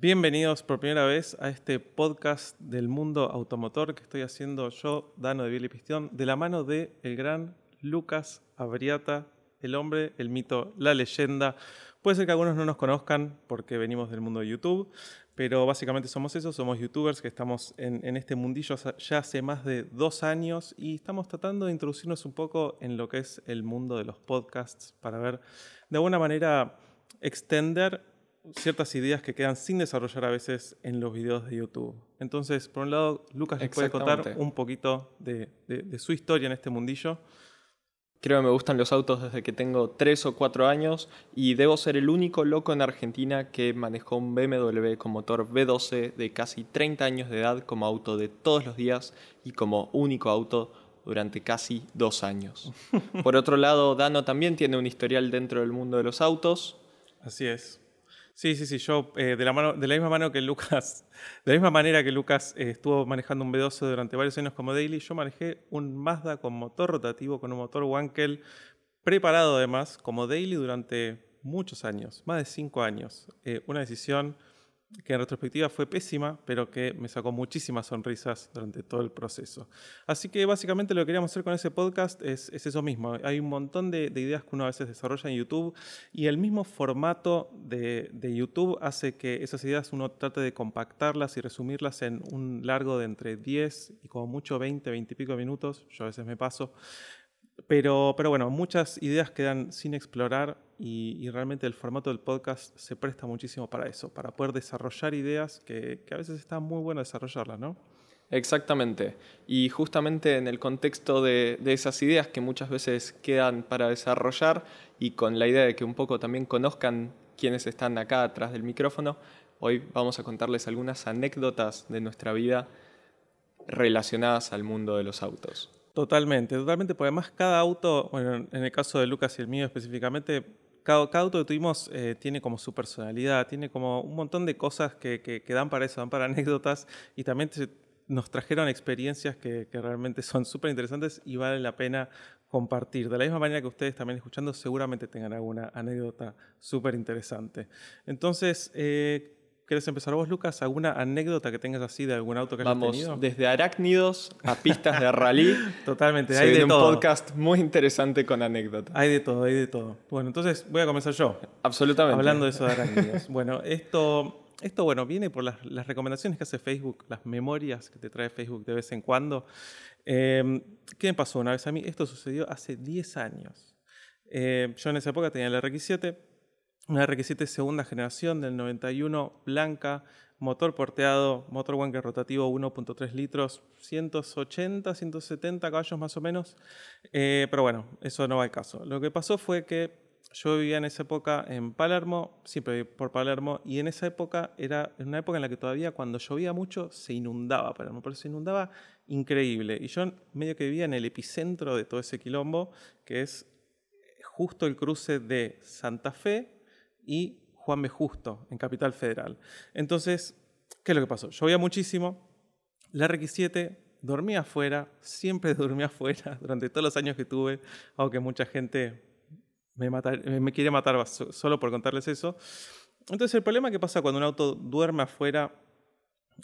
Bienvenidos por primera vez a este podcast del mundo automotor que estoy haciendo yo, Dano de Billy Pistión, de la mano de el gran Lucas Abriata, el hombre, el mito, la leyenda. Puede ser que algunos no nos conozcan porque venimos del mundo de YouTube, pero básicamente somos eso, somos youtubers que estamos en, en este mundillo ya hace más de dos años y estamos tratando de introducirnos un poco en lo que es el mundo de los podcasts para ver de alguna manera extender ciertas ideas que quedan sin desarrollar a veces en los videos de YouTube. Entonces, por un lado, Lucas puede contar un poquito de, su historia en este mundillo. Creo que me gustan los autos desde que tengo 3 o 4 años y debo ser el único loco en Argentina que manejó un BMW con motor V12 de casi 30 años de edad como auto de todos los días y como único auto durante casi dos años. Por otro lado, Dano también tiene un historial dentro del mundo de los autos. Así es. Sí, sí, sí. Yo, eh, de, la mano, de la misma mano que Lucas, de la misma manera que Lucas eh, estuvo manejando un B12 durante varios años como daily, yo manejé un Mazda con motor rotativo, con un motor Wankel, preparado además como daily durante muchos años, más de cinco años. Eh, una decisión que en retrospectiva fue pésima, pero que me sacó muchísimas sonrisas durante todo el proceso. Así que básicamente lo que queríamos hacer con ese podcast es, eso mismo. Hay un montón de, ideas que uno a veces desarrolla en YouTube y el mismo formato de, de, YouTube hace que esas ideas uno trate de compactarlas y resumirlas en un largo de entre 10 y como mucho 20, 20 y pico minutos. Yo a veces me paso. Pero, pero bueno, muchas ideas quedan sin explorar y, realmente el formato del podcast se presta muchísimo para eso, para poder desarrollar ideas que, a veces está muy bueno desarrollarlas, ¿no? Exactamente. Y justamente en el contexto de, esas ideas que muchas veces quedan para desarrollar y con la idea de que un poco también conozcan quienes están acá atrás del micrófono, hoy vamos a contarles algunas anécdotas de nuestra vida relacionadas al mundo de los autos. Totalmente, totalmente, porque además cada auto, bueno, en el caso de Lucas y el mío específicamente, cada, auto que tuvimos eh, tiene como su personalidad, tiene como un montón de cosas que, que, dan para eso, dan para anécdotas y también nos trajeron experiencias que, realmente son súper interesantes y vale la pena compartir. De la misma manera que ustedes también escuchando seguramente tengan alguna anécdota súper interesante. Entonces, eh, ¿Quieres empezar vos, Lucas? ¿Alguna anécdota que tengas así de algún auto que hayas Vamos, tenido? desde arácnidos a pistas de rally. Totalmente, hay de un podcast muy interesante con anécdotas. Hay de todo, hay de todo. Bueno, entonces voy a comenzar yo. Absolutamente. Hablando de eso de arácnidos. bueno, esto, esto bueno, viene por las, recomendaciones que hace Facebook, las memorias que te trae Facebook de vez en cuando. Em, ¿Qué me pasó una vez a mí? Esto sucedió hace 10 años. Eh, yo en esa época tenía el RX7 una RX7 segunda generación del 91, blanca, motor porteado, motor Wankel rotativo 1.3 litros, 180, 170 caballos más o menos. Eh, pero bueno, eso no va al caso. Lo que pasó fue que yo vivía en esa época en Palermo, siempre por Palermo, y en esa época era una época en la que todavía cuando llovía mucho se inundaba Palermo, pero se inundaba increíble. Y yo medio que vivía en el epicentro de todo ese quilombo, que es justo el cruce de Santa Fe y Juan B. Justo, en Capital Federal. Entonces, ¿qué es lo que pasó? Llovía muchísimo, la RX7 dormía afuera, siempre dormía afuera durante todos los años que tuve, aunque mucha gente me, me quiere matar solo por contarles eso. Entonces, el problema que pasa cuando un auto duerme afuera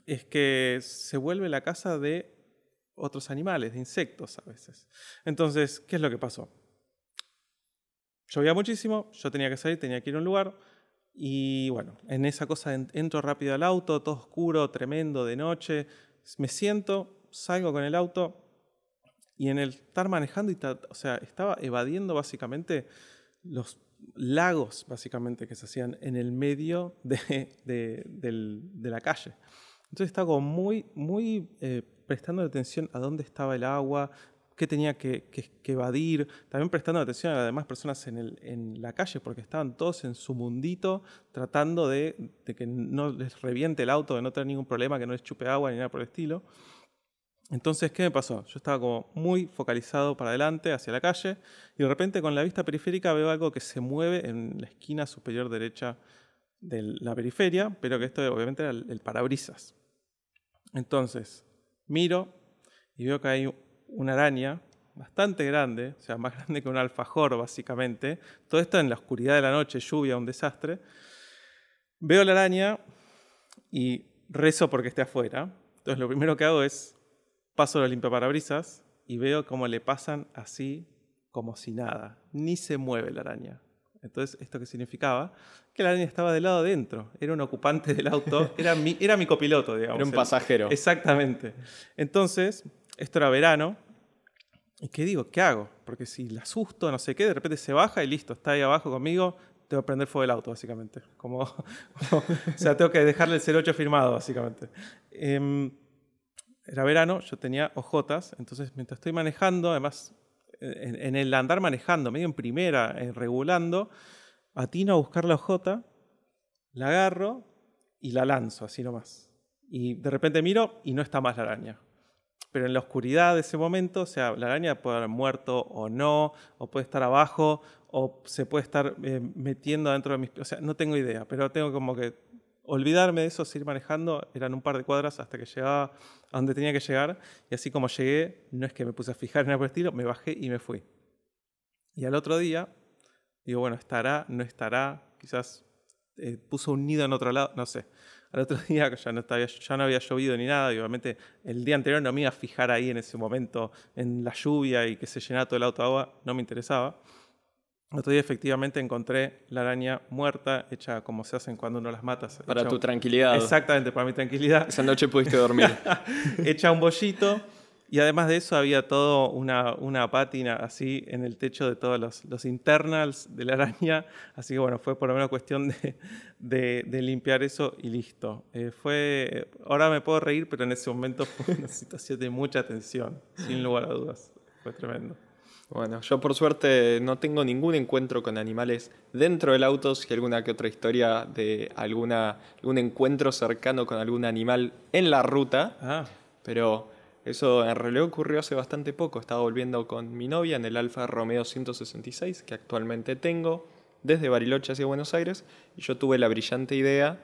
es que se vuelve la casa de otros animales, de insectos a veces. Entonces, ¿qué es lo que pasó? Llovía muchísimo, yo tenía que salir, tenía que ir a un lugar. Y bueno, en esa cosa entro rápido al auto, todo oscuro, tremendo, de noche. Me siento, salgo con el auto y en el estar manejando, y o sea, estaba evadiendo básicamente los lagos básicamente que se hacían en el medio de, la calle. Entonces estaba muy, muy eh, prestando atención a dónde estaba el agua, qué tenía que, evadir, también prestando atención a las demás personas en, la calle, porque estaban todos en su mundito tratando de, que no les reviente el auto, de no tener ningún problema, que no les chupe agua ni nada por el estilo. Entonces, ¿qué me pasó? Yo estaba como muy focalizado para adelante, hacia la calle, y de repente con la vista periférica veo algo que se mueve en la esquina superior derecha de la periferia, pero que esto obviamente era el parabrisas. Entonces, miro y veo que hay una araña bastante grande, o sea, más grande que un alfajor básicamente. Todo esto en la oscuridad de la noche, lluvia, un desastre. Veo la araña y rezo porque esté afuera. Entonces lo primero que hago es paso la limpia parabrisas y veo cómo le pasan así como si nada. Ni se mueve la araña. Entonces, ¿esto qué significaba? Que la araña estaba del lado adentro. Era un ocupante del auto. Era mi, era mi copiloto, digamos. Era un pasajero. Exactamente. Entonces, esto era verano. ¿Y qué digo? ¿Qué hago? Porque si la asusto, no sé qué, de repente se baja y listo, está ahí abajo conmigo, tengo que prender fuego el auto, básicamente. Como, o sea, tengo que dejarle el 08 firmado, básicamente. Em, era verano, yo tenía ojotas, entonces mientras estoy manejando, además en, el andar manejando, medio en primera, en regulando, atino a buscar la ojota, la agarro y la lanzo, así nomás. Y de repente miro y no está más la araña. Pero en la oscuridad de ese momento, o sea, la araña puede haber muerto o no, o puede estar abajo, o se puede estar eh, metiendo dentro de mis... O sea, no tengo idea, pero tengo como que olvidarme de eso, seguir manejando, eran un par de cuadras hasta que llegaba a donde tenía que llegar, y así como llegué, no es que me puse a fijar en el estilo, me bajé y me fui. Y al otro día, digo, bueno, estará, no estará, quizás eh, puso un nido en otro lado, no sé. Al otro día ya no, estaba, ya no había llovido ni nada, y obviamente el día anterior no me iba a fijar ahí en ese momento, en la lluvia y que se llenara todo el auto de agua, no me interesaba. Otro día efectivamente encontré la araña muerta, hecha como se hacen cuando uno las mata. Para tu tranquilidad. Exactamente, para mi tranquilidad. Esa noche pudiste dormir. hecha un bollito. Y además de eso había todo una, una pátina así en el techo de todos los, los, internals de la araña. Así que bueno, fue por lo menos cuestión de, de, limpiar eso y listo. Eh, fue, ahora me puedo reír, pero en ese momento fue una situación de mucha tensión, sin lugar a dudas. Fue tremendo. Bueno, yo por suerte no tengo ningún encuentro con animales dentro del auto, si alguna que otra historia de alguna, algún encuentro cercano con algún animal en la ruta. Ah. Pero eso en realidad ocurrió hace bastante poco. Estaba volviendo con mi novia en el Alfa Romeo 166, que actualmente tengo, desde Bariloche hacia Buenos Aires, y yo tuve la brillante idea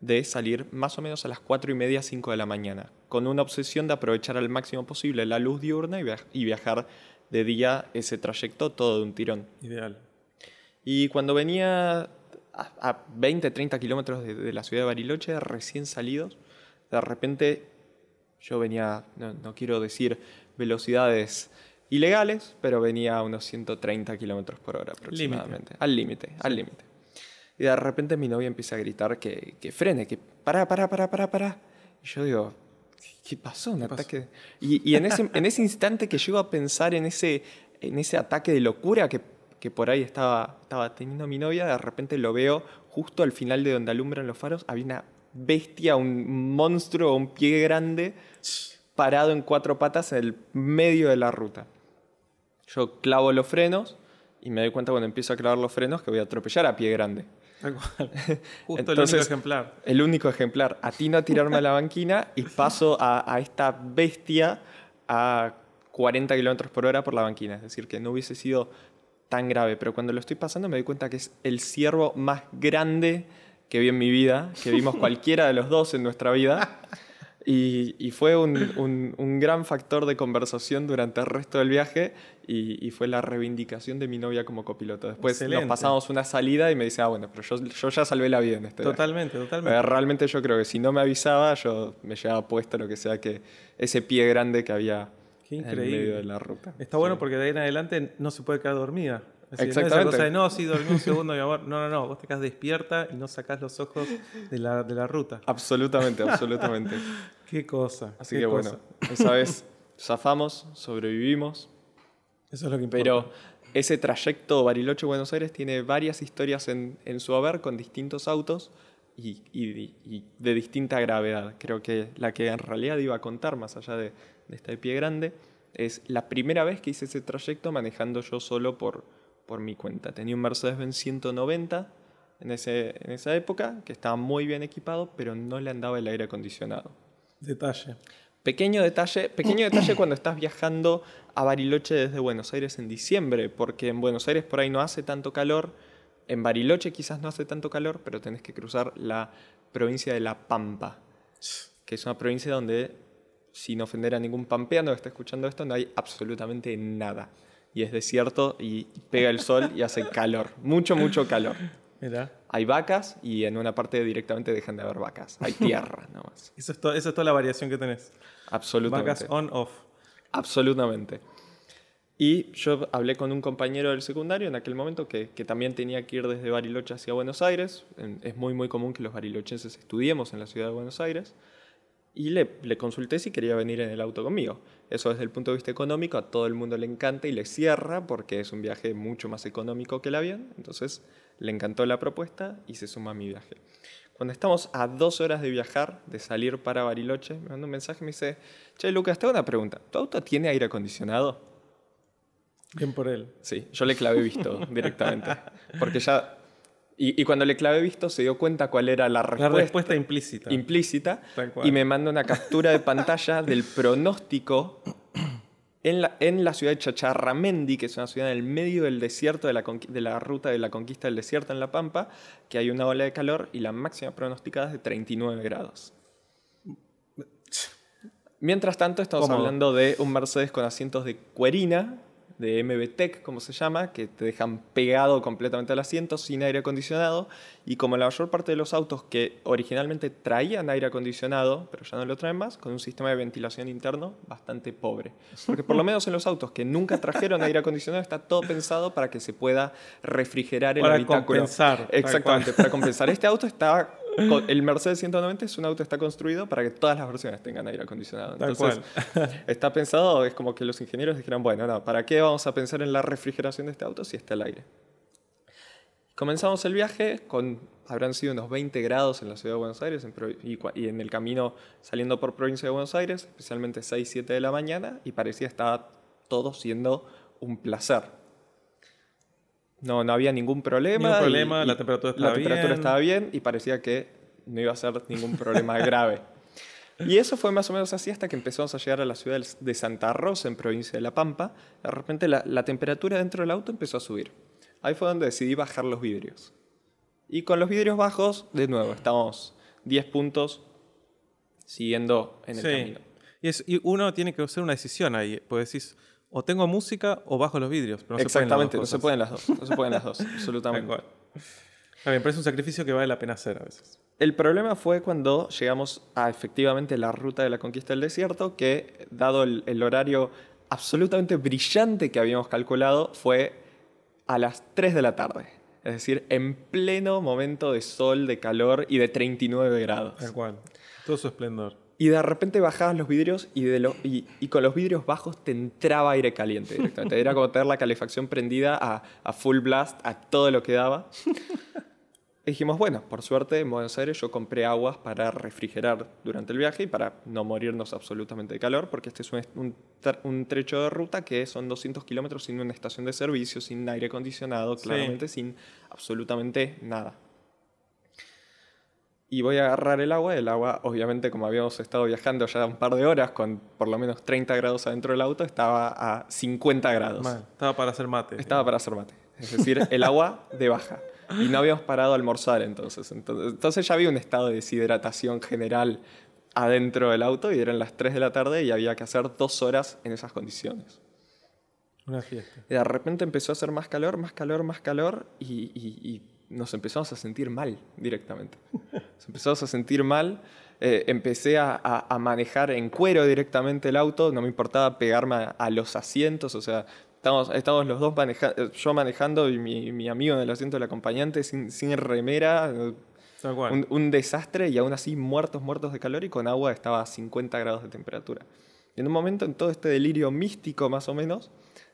de salir más o menos a las 4 y media, 5 de la mañana, con una obsesión de aprovechar al máximo posible la luz diurna y viajar de día ese trayecto todo de un tirón. Ideal. Y cuando venía a, 20, 30 kilómetros de, la ciudad de Bariloche, recién salidos, de repente yo venía, no, quiero decir velocidades ilegales, pero venía a unos 130 kilómetros por hora aproximadamente. Al límite, al límite. Y de repente mi novia empieza a gritar que, que frene, que para, para, para, para, para. Y yo digo, ¿qué pasó? Un ataque. Y, en, ese, en ese instante que llego a pensar en ese, en ese ataque de locura que, que por ahí estaba, estaba teniendo mi novia, de repente lo veo justo al final de donde alumbran los faros, había una bestia, un monstruo, un pie grande, parado en cuatro patas en el medio de la ruta. Yo clavo los frenos y me doy cuenta cuando empiezo a clavar los frenos que voy a atropellar a pie grande. Justo el único ejemplar. El único ejemplar. Atino a tirarme a la banquina y paso a, esta bestia a 40 kilómetros por hora por la banquina. Es decir, que no hubiese sido tan grave. Pero cuando lo estoy pasando me doy cuenta que es el ciervo más grande que vi en mi vida, que vimos cualquiera de los dos en nuestra vida. Y, fue un, gran factor de conversación durante el resto del viaje y, fue la reivindicación de mi novia como copiloto. Después nos pasamos una salida y me dice, ah, bueno, pero yo, ya salvé la vida en este Totalmente, totalmente. realmente yo creo que si no me avisaba, yo me llevaba puesto lo que sea que ese pie grande que había en medio de la ruta. Está bueno porque de ahí en adelante no se puede quedar dormida. Exactamente. No, cosa de, no, sí, dormí un segundo, mi amor. No, no, no. Vos te quedas despierta y no sacás los ojos de la, de la ruta. Absolutamente, absolutamente. qué cosa. Así que bueno, esa vez zafamos, sobrevivimos. Eso es lo que importa. Pero ese trayecto Bariloche-Buenos Aires tiene varias historias en, en, su haber con distintos autos y, y, y, de distinta gravedad. Creo que la que en realidad iba a contar, más allá de, de este pie grande, es la primera vez que hice ese trayecto manejando yo solo por por mi cuenta. Tenía un Mercedes-Benz 190 en, ese, en esa época, que estaba muy bien equipado, pero no le andaba el aire acondicionado. Detalle. Pequeño detalle, pequeño detalle cuando estás viajando a Bariloche desde Buenos Aires en diciembre, porque en Buenos Aires por ahí no hace tanto calor, en Bariloche quizás no hace tanto calor, pero tenés que cruzar la provincia de La Pampa, que es una provincia donde, sin ofender a ningún pampeano que esté escuchando esto, no hay absolutamente nada y es desierto y pega el sol y hace calor, mucho, mucho calor. Mira. Hay vacas y en una parte directamente dejan de haber vacas. Hay tierra nomás. Eso es, esa es toda la variación que tenés. Absolutamente. Vacas on, off. Absolutamente. Y yo hablé con un compañero del secundario en aquel momento que, que también tenía que ir desde Bariloche hacia Buenos Aires. Es muy, muy común que los barilochenses estudiemos en la ciudad de Buenos Aires. Y le, le consulté si quería venir en el auto conmigo. Eso desde el punto de vista económico a todo el mundo le encanta y le cierra porque es un viaje mucho más económico que el avión. Entonces le encantó la propuesta y se suma a mi viaje. Cuando estamos a dos horas de viajar, de salir para Bariloche, me manda un mensaje y me dice, Che, Lucas, te hago una pregunta. ¿Tu auto tiene aire acondicionado? Bien por él. Sí, yo le clavé visto directamente. Porque ya... Y, y cuando le clavé visto se dio cuenta cuál era la La respuesta, respuesta implícita. implícita y me manda una captura de pantalla del pronóstico en la, en la ciudad de Chacharramendi, que es una ciudad en el medio del desierto, de la, de la ruta de la conquista del desierto en La Pampa, que hay una ola de calor y la máxima pronosticada es de 39 grados. Mientras tanto, estamos hablando de un Mercedes con asientos de cuerina, de MB Tech, como se llama, que te dejan pegado completamente al asiento, sin aire acondicionado. Y como la mayor parte de los autos que originalmente traían aire acondicionado, pero ya no lo traen más, con un sistema de ventilación interno bastante pobre. Porque por lo menos en los autos que nunca trajeron aire acondicionado está todo pensado para que se pueda refrigerar el Para habitáculo. compensar, tal Exactamente, para compensar. Este auto está... El Mercedes 190 es un auto que está construido para que todas las versiones tengan aire acondicionado. Entonces, está pensado, es como que los ingenieros dijeron, bueno, no, ¿para qué vamos a pensar en la refrigeración de este auto si está el aire? Comenzamos el viaje con, habrán sido unos 20 grados en la ciudad de Buenos Aires en y, y en el camino saliendo por provincia de Buenos Aires, especialmente 6, 7 de la mañana, y parecía estaba todo siendo un placer. No, no había ningún problema. Ningún problema, y la temperatura la estaba temperatura bien. estaba bien y parecía que no iba a ser ningún problema grave. Y eso fue más o menos así hasta que empezamos a llegar a la ciudad de Santa Rosa, en provincia de La Pampa. De repente la, la temperatura dentro del auto empezó a subir. Ahí fue donde decidí bajar los vidrios. Y con los vidrios bajos, de nuevo, estamos 10 puntos siguiendo en el Sí. camino. Y, es- y uno tiene que hacer una decisión ahí. Pues decís, o tengo música o bajo los vidrios. Pero no Exactamente, no se se pueden las dos. No se pueden las dos, las dos cosas. absolutamente. Está bien, pero es un sacrificio que vale la pena hacer a veces. El problema fue cuando llegamos a efectivamente la ruta de la conquista del desierto, que dado el, el horario absolutamente brillante que habíamos calculado, fue a las 3 de la tarde. Es decir, en pleno momento de sol, de calor y de 39 grados. Tal cual. Todo su esplendor. Y de repente bajabas los vidrios y, de lo- y, y con los vidrios bajos te entraba aire caliente directamente. Era como tener la calefacción prendida a, a full blast, a todo lo que daba. Y dijimos, bueno, por suerte en Buenos Aires yo compré aguas para refrigerar durante el viaje y para no morirnos absolutamente de calor, porque este es un, un tre- un trecho de ruta que son 200 kilómetros sin una estación de servicio, sin aire acondicionado, Sí. claramente sin absolutamente nada. Y voy a agarrar el agua. El agua, obviamente, como habíamos estado viajando ya un par de horas con por lo menos 30 grados adentro del auto, estaba a 50 grados. Mal. Estaba para hacer mate. Estaba para hacer mate. Es decir, el agua de baja. Y no habíamos parado a almorzar entonces. entonces. Entonces ya había un estado de deshidratación general adentro del auto y eran las 3 de la tarde y había que hacer dos horas en esas condiciones. Una fiesta. Y de repente empezó a hacer más calor, más calor, más calor y, y- y nos empezamos a sentir mal directamente. Nos empezamos a sentir mal. eh, empecé a, a- a manejar en cuero directamente el auto, no me importaba pegarme a, a los asientos, o sea, estábamos, estábamos los dos manejando, yo manejando y mi, mi amigo en el asiento del acompañante sin, sin remera, eh, un, un desastre y aún así muertos, muertos de calor y con agua estaba a 50 grados de temperatura. Y en un momento, en todo este delirio místico más o menos,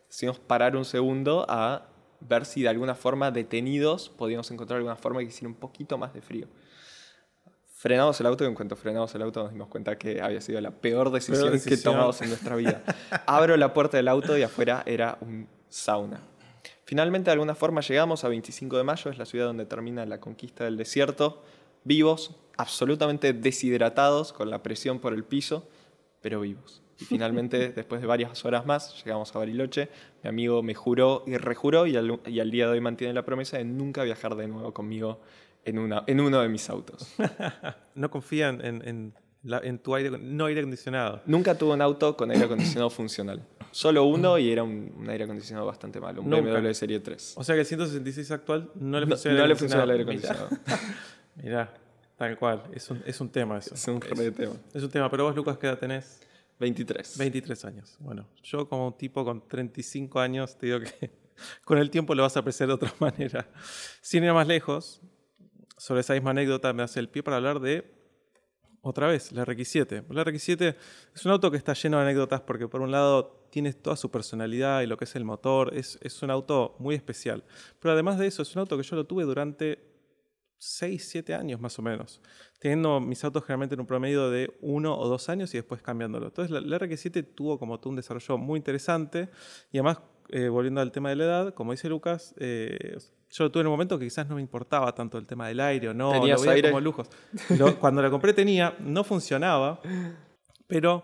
decidimos parar un segundo a ver si de alguna forma detenidos podíamos encontrar alguna forma que hiciera un poquito más de frío. Frenamos el auto y en cuanto frenamos el auto nos dimos cuenta que había sido la peor decisión, que decisión. tomamos en nuestra vida. Abro la puerta del auto y afuera era un sauna. Finalmente, de alguna forma, llegamos a 25 de mayo, es la ciudad donde termina la conquista del desierto, vivos, absolutamente deshidratados, con la presión por el piso, pero vivos. Y finalmente, después de varias horas más, llegamos a Bariloche. Mi amigo me juró y rejuró, y al, y al día de hoy mantiene la promesa de nunca viajar de nuevo conmigo en, una, en uno de mis autos. No confían en, en, la- en tu aire, no aire acondicionado. Nunca tuve un auto con aire acondicionado funcional. Solo uno y era un, un aire acondicionado bastante malo, un Nunca. BMW Serie 3. O sea que el 166 actual no le No, funciona, no le funciona el aire acondicionado. Mirá, tal cual. Es un, es un tema eso. es un re tema. Es un tema. Pero vos, Lucas, ¿qué edad tenés? 23. 23 años. Bueno, yo como un tipo con 35 años, te digo que con el tiempo lo vas a apreciar de otra manera. Sin ir más lejos, sobre esa misma anécdota me hace el pie para hablar de, otra vez, la RX-7. La RX-7 es un auto que está lleno de anécdotas porque por un lado tiene toda su personalidad y lo que es el motor, es, es un auto muy especial. Pero además de eso, es un auto que yo lo tuve durante 6, 7 años más o menos. Teniendo mis autos generalmente en un promedio de 1 o 2 años y después cambiándolo. Entonces la, la RX7 tuvo como todo un desarrollo muy interesante y además, eh, volviendo al tema de la edad, como dice Lucas, eh, yo lo tuve en un momento que quizás no me importaba tanto el tema del aire o no, ¿Tenías lo veía aire? como lujos. Lo- cuando la compré tenía, no funcionaba, pero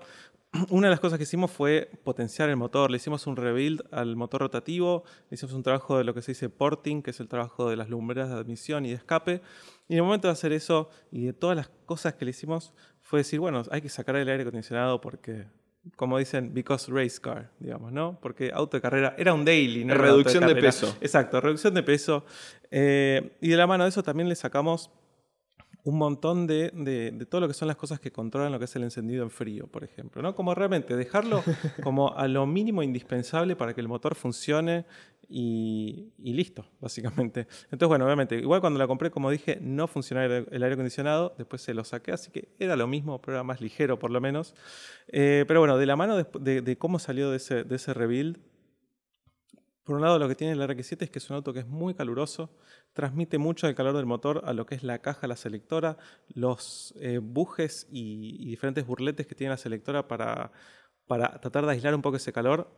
una de las cosas que hicimos fue potenciar el motor. Le hicimos un rebuild al motor rotativo, le hicimos un trabajo de lo que se dice porting, que es el trabajo de las lumbreras de admisión y de escape. Y en el momento de hacer eso y de todas las cosas que le hicimos, fue decir, bueno, hay que sacar el aire acondicionado porque, como dicen, because race car, digamos, ¿no? Porque auto de carrera era un daily, ¿no? Reducción de peso. Exacto, reducción de peso. Eh, y de la mano de eso también le sacamos un montón de, de- de todo lo que son las cosas que controlan lo que es el encendido en frío, por ejemplo. ¿no? Como realmente dejarlo como a lo mínimo indispensable para que el motor funcione y, y listo, básicamente. Entonces, bueno, obviamente, igual cuando la compré, como dije, no funcionaba el, el aire acondicionado, después se lo saqué, así que era lo mismo, pero era más ligero por lo menos. Eh, pero bueno, de la mano de, de- de cómo salió de ese, de ese rebuild, por un lado, lo que tiene el RX7 es que es un auto que es muy caluroso, transmite mucho el calor del motor a lo que es la caja, la selectora, los eh, bujes y, diferentes burletes que tiene la selectora para, tratar de aislar un poco ese calor.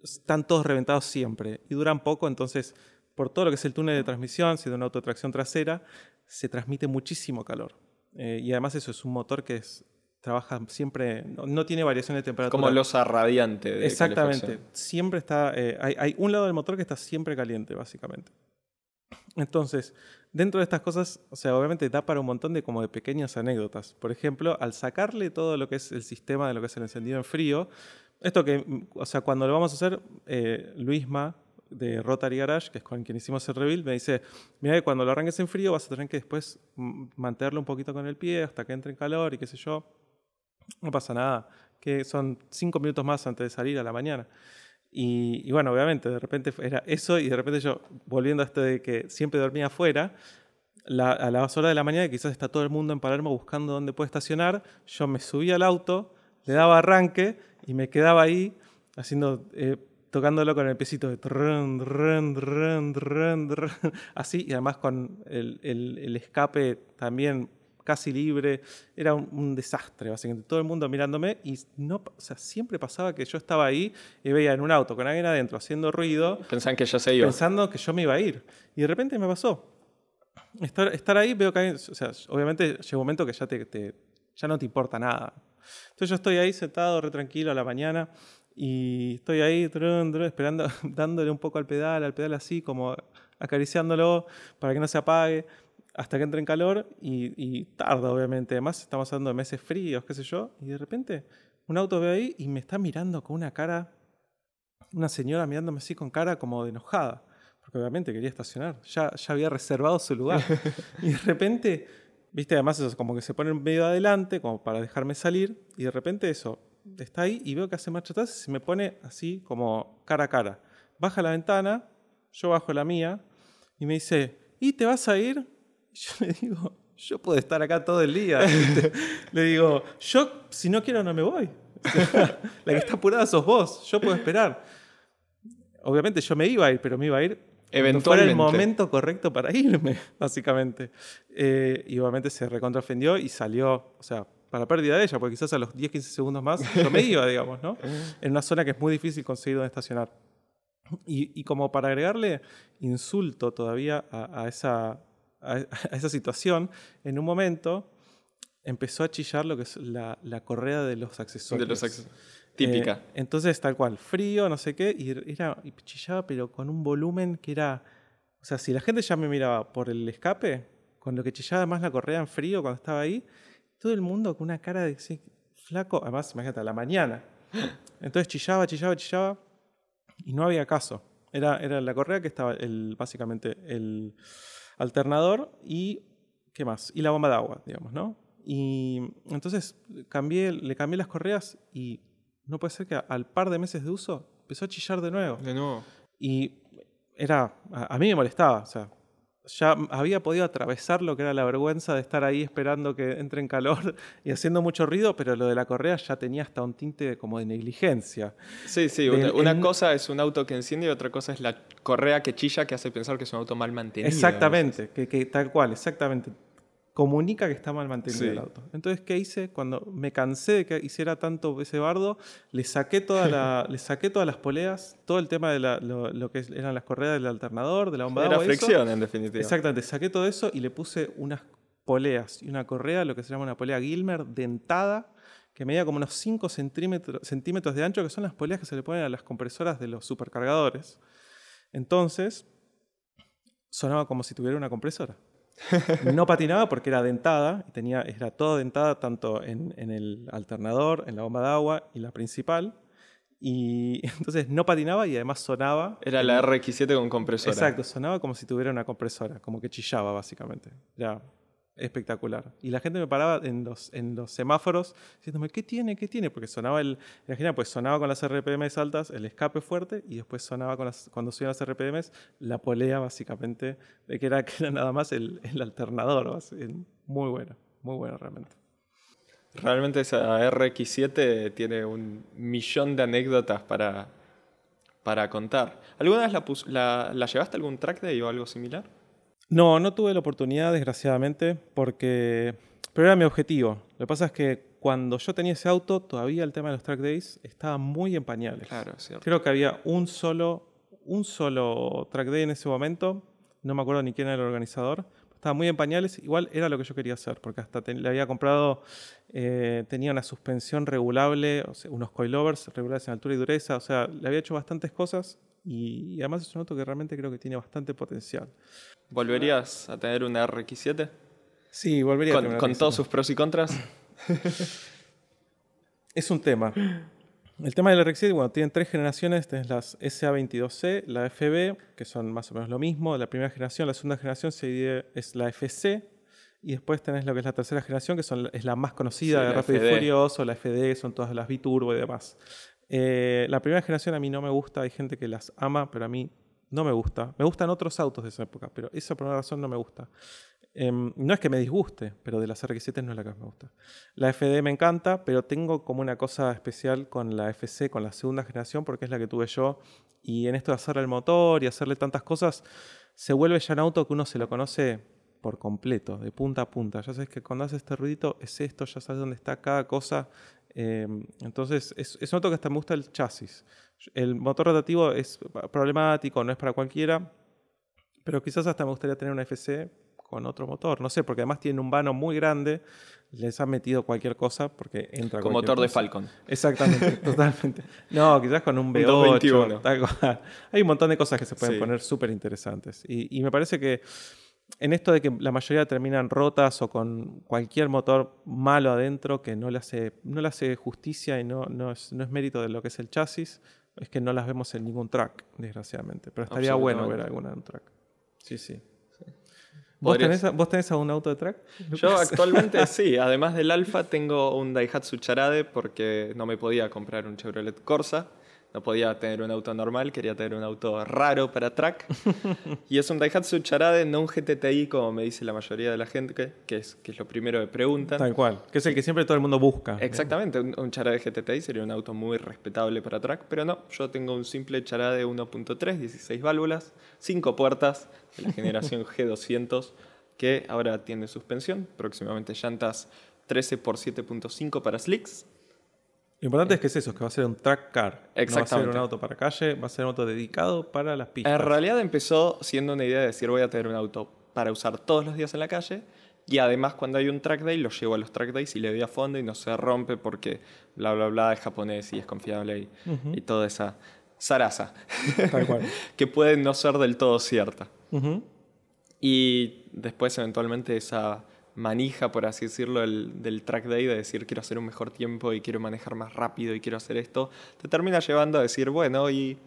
Están todos reventados siempre y duran poco, entonces por todo lo que es el túnel de transmisión, si de una auto de tracción trasera, se transmite muchísimo calor. Eh, y además eso es un motor que es, trabaja siempre, no, no tiene variación de temperatura. Como losa radiante de Exactamente. Siempre está. eh, hay, hay un lado del motor que está siempre caliente, básicamente. Entonces, dentro de estas cosas, o sea, obviamente da para un montón de como de pequeñas anécdotas. Por ejemplo, al sacarle todo lo que es el sistema de lo que es el encendido en frío, esto que, o sea, cuando lo vamos a hacer, eh, Luisma de Rotary Garage, que es con quien hicimos el rebuild, me dice, mira que cuando lo arranques en frío vas a tener que después mm, mantenerlo un poquito con el pie hasta que entre en calor y qué sé yo. No pasa nada, que son cinco minutos más antes de salir a la mañana. Y, y bueno, obviamente, de repente era eso y de repente yo, volviendo a esto de que siempre dormía afuera, la- a las horas de la mañana, quizás está todo el mundo en Palermo buscando dónde puede estacionar, yo me subía al auto, le daba arranque y me quedaba ahí haciendo, eh, tocándolo con el piecito de trrrn, trrrn, trrrn, así, y además con el, el- el escape también casi libre. Era un, un desastre, básicamente. Todo el mundo mirándome y no, o sea, siempre pasaba que yo estaba ahí y veía en un auto con alguien adentro haciendo ruido, Pensaban que ya se iba. pensando que yo me iba a ir. Y de repente me pasó. Estar, estar ahí, veo que hay, o sea, obviamente llega un momento que ya, te, te- ya no te importa nada. Entonces yo estoy ahí sentado, re tranquilo a la mañana, y estoy ahí trun, trun, esperando, dándole un poco al pedal, al pedal así, como acariciándolo para que no se apague, hasta que entre en calor, y, y tarda, obviamente. Además, estamos hablando de meses fríos, qué sé yo, y de repente un auto veo ahí y me está mirando con una cara, una señora mirándome así con cara como de enojada porque obviamente quería estacionar, ya, ya había reservado su lugar. y de repente, viste, además eso, como que se pone medio adelante, como para dejarme salir, y de repente eso, está ahí y veo que hace marcha atrás y se me pone así como cara a cara. Baja la ventana, yo bajo la mía, y me dice, ¿y te vas a ir? Yo le digo, yo puedo estar acá todo el día. le digo, yo si no quiero no me voy. La que está apurada sos vos, yo puedo esperar. Obviamente yo me iba a ir, pero me iba a ir fuera el Eventualmente. momento correcto para irme, básicamente. Eh, y obviamente se recontraofendió y salió, o sea, para pérdida de ella, porque quizás a los 10, 15 segundos más yo me iba, digamos, ¿no? En una zona que es muy difícil conseguir donde estacionar. Y, y como para agregarle insulto todavía a, a esa, a, a esa situación, en un momento empezó a chillar lo que es la, la correa de los accesorios. De los acces- Típica. Eh, entonces, tal cual, frío, no sé qué, y era y chillaba, pero con un volumen que era. O sea, si la gente ya me miraba por el escape, con lo que chillaba más la correa en frío cuando estaba ahí, todo el mundo con una cara de flaco, además, imagínate, a la mañana. Entonces chillaba, chillaba, chillaba y no había caso. Era, era la correa que estaba el, básicamente el alternador y ¿qué más? Y la bomba de agua, digamos, ¿no? Y entonces cambié, le cambié las correas y no puede ser que al par de meses de uso empezó a chillar de nuevo. De nuevo. Y era, a, mí me molestaba, o sea, ya había podido atravesar lo que era la vergüenza de estar ahí esperando que entre en calor y haciendo mucho ruido, pero lo de la correa ya tenía hasta un tinte como de negligencia. Sí, sí, una, cosa es un auto que enciende y otra cosa es la correa que chilla que hace pensar que es un auto mal mantenido. Exactamente, que, que, tal cual, exactamente comunica que está mal mantenido el auto. Entonces, ¿qué hice? Cuando me cansé de que hiciera tanto ese bardo, le saqué, toda la, le saqué todas las poleas, todo el tema de lo, que eran las correas del alternador, de la bomba de agua. fricción, en definitiva. Exactamente, saqué todo eso y le puse unas poleas y una correa, lo que se llama una polea Gilmer, dentada, que medía como unos 5 centímetros, centímetros de ancho, que son las poleas que se le ponen a las compresoras de los supercargadores. Entonces, sonaba como si tuviera una compresora. No patinaba porque era dentada, tenía, era toda dentada tanto en, el alternador, en la bomba de agua y la principal. Y entonces no patinaba y además sonaba. Era la RX7 con compresora. Exacto, sonaba como si tuviera una compresora, como que chillaba básicamente. Ya espectacular. Y la gente me paraba en los, en los semáforos diciéndome, ¿qué tiene? ¿Qué tiene? Porque sonaba el, imagina, pues sonaba con las RPMs altas, el escape fuerte, y después sonaba con las, cuando subían las RPMs, la polea básicamente, que era, que era nada más el, el alternador. Muy bueno, muy bueno realmente. Realmente esa RX7 tiene un millón de anécdotas para, para contar. ¿Alguna vez la, la, la llevaste a algún track day o algo similar? No, no tuve la oportunidad, desgraciadamente, porque... Pero era mi objetivo. Lo que pasa es que cuando yo tenía ese auto, todavía el tema de los track days estaba muy en pañales. Claro, cierto. Creo que había un solo, un solo track day en ese momento. No me acuerdo ni quién era el organizador. Estaba muy en pañales. Igual era lo que yo quería hacer, porque hasta le había comprado, eh, tenía una suspensión regulable, unos coilovers regulables en altura y dureza. O sea, le había hecho bastantes cosas y, además es un auto que realmente creo que tiene bastante potencial. ¿Volverías a tener una RX7? Sí, volvería con, a tener ¿Con todos sus pros y contras? es un tema. El tema del RX7, bueno, tienen tres generaciones, tienes las SA22C, la FB, que son más o menos lo mismo, la primera generación, la segunda generación se divide, es la FC, y después tenés lo que es la tercera generación, que son, es la más conocida, de Rápido y Furioso, la FD, son todas las Biturbo y demás. Eh, la primera generación a mí no me gusta, hay gente que las ama, pero a mí no me gusta. Me gustan otros autos de esa época, pero esa por una razón no me gusta. Em, no es que me disguste, pero de las RX7 no es la que más me gusta. La FD me encanta, pero tengo como una cosa especial con la FC, con la segunda generación, porque es la que tuve yo. Y en esto de hacerle el motor y hacerle tantas cosas, se vuelve ya un auto que uno se lo conoce por completo, de punta a punta. Ya sabes que cuando hace este ruidito es esto, ya sabes dónde está cada cosa. Em, entonces, es, es un auto que hasta me gusta el chasis. El motor rotativo es problemático, no es para cualquiera, pero quizás hasta me gustaría tener una FC con otro motor. No sé, porque además tiene un vano muy grande, les han metido cualquier cosa porque entra con motor de Falcon. Exactamente, totalmente. No, quizás con un V8. Hay un montón de cosas que se pueden poner súper interesantes. y me parece que en esto de que la mayoría terminan rotas o con cualquier motor malo adentro que no le hace, no le hace justicia y no, no, es, no es mérito de lo que es el chasis, es que no las vemos en ningún track, desgraciadamente. Pero estaría bueno ver alguna en un track. Sí, sí. ¿Vos tenés, ¿Vos tenés, algún auto de track? Yo actualmente sí. Además del Alfa, tengo un Daihatsu Charade porque no me podía comprar un Chevrolet Corsa. No podía tener un auto normal, quería tener un auto raro para track. y es un Daihatsu Charade, no un GTTI como me dice la mayoría de la gente, que es, que es lo primero que preguntan. Tal cual, que es el que siempre todo el mundo busca. Exactamente, un, Charade GTTI sería un auto muy respetable para track, pero no, yo tengo un simple Charade 1.3, 16 válvulas, 5 puertas de la generación G200, que ahora tiene suspensión, próximamente llantas 13 x 7.5 para slicks lo importante es que es eso, que va a ser un track car. No va a ser un auto para calle, va a ser un auto dedicado para las pistas. En realidad empezó siendo una idea de decir voy a tener un auto para usar todos los días en la calle y además cuando hay un track day lo llevo a los track days y le doy a fondo y no se rompe porque bla bla bla es japonés y es confiable y, toda esa zaraza que puede no ser del todo cierta. Y después eventualmente esa manija, por así decirlo, el- del track day, de decir quiero hacer un mejor tiempo y quiero manejar más rápido y quiero hacer esto, te termina llevando a decir, bueno, y,